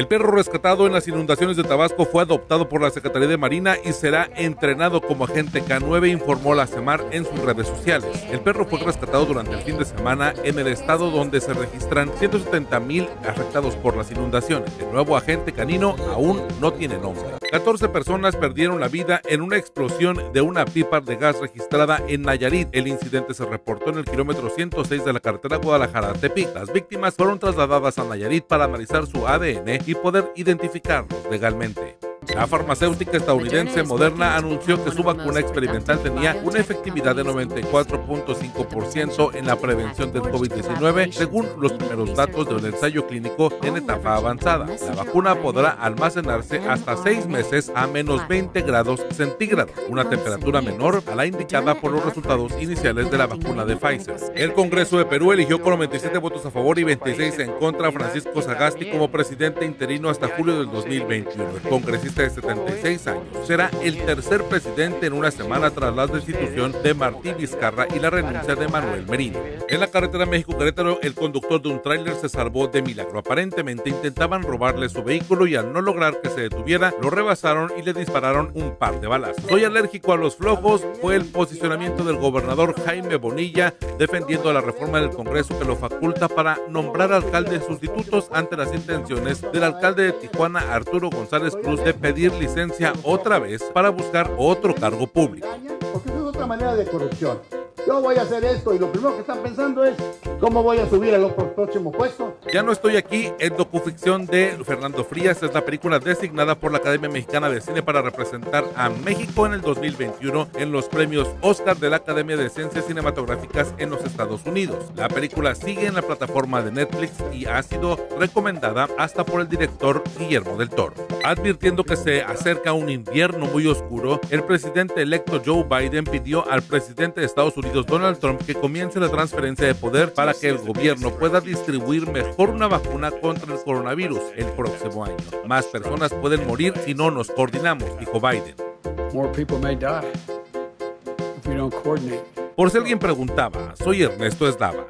El perro rescatado en las inundaciones de Tabasco fue adoptado por la Secretaría de Marina y será entrenado como agente K9, informó la CEMAR en sus redes sociales. El perro fue rescatado durante el fin de semana en el estado donde se registran 170 mil afectados por las inundaciones. El nuevo agente canino aún no tiene nombre. 14 personas perdieron la vida en una explosión de una pipa de gas registrada en Nayarit. El incidente se reportó en el kilómetro 106 de la carretera Guadalajara-Tepic. Las víctimas fueron trasladadas a Nayarit para analizar su ADN y poder identificarlos legalmente. La farmacéutica estadounidense Moderna anunció que su vacuna experimental tenía una efectividad de 94.5% en la prevención del COVID-19, según los primeros datos del ensayo clínico en etapa avanzada. La vacuna podrá almacenarse hasta seis meses a menos 20 grados centígrados, una temperatura menor a la indicada por los resultados iniciales de la vacuna de Pfizer. El Congreso de Perú eligió con 97 votos a favor y 26 en contra a Francisco Sagasti como presidente interino hasta julio del 2021. El congresista de 76 años. Será el tercer presidente en una semana tras la destitución de Martí Vizcarra y la renuncia de Manuel Merino. En la carretera México-Querétaro, el conductor de un tráiler se salvó de milagro. Aparentemente intentaban robarle su vehículo y al no lograr que se detuviera, lo rebasaron y le dispararon un par de balas. Soy alérgico a los flojos fue el posicionamiento del gobernador Jaime Bonilla defendiendo la reforma del Congreso que lo faculta para nombrar alcaldes sustitutos ante las intenciones del alcalde de Tijuana Arturo González Cruz de pedir licencia otra vez para buscar otro cargo público. Yo voy a hacer esto y lo primero que están pensando es cómo voy a subir al próximo puesto. Ya no estoy aquí en docuficción de Fernando Frías, es la película designada por la Academia Mexicana de Cine para representar a México en el 2021 en los premios Oscar de la Academia de Ciencias Cinematográficas en los Estados Unidos. La película sigue en la plataforma de Netflix y ha sido recomendada hasta por el director Guillermo del Toro. Advirtiendo que se acerca un invierno muy oscuro, el presidente electo Joe Biden pidió al presidente de Estados Unidos Donald Trump que comience la transferencia de poder para que el gobierno pueda distribuir mejor una vacuna contra el coronavirus el próximo año. Más personas pueden morir si no nos coordinamos, dijo Biden. Por si alguien preguntaba, soy Ernesto Esdava.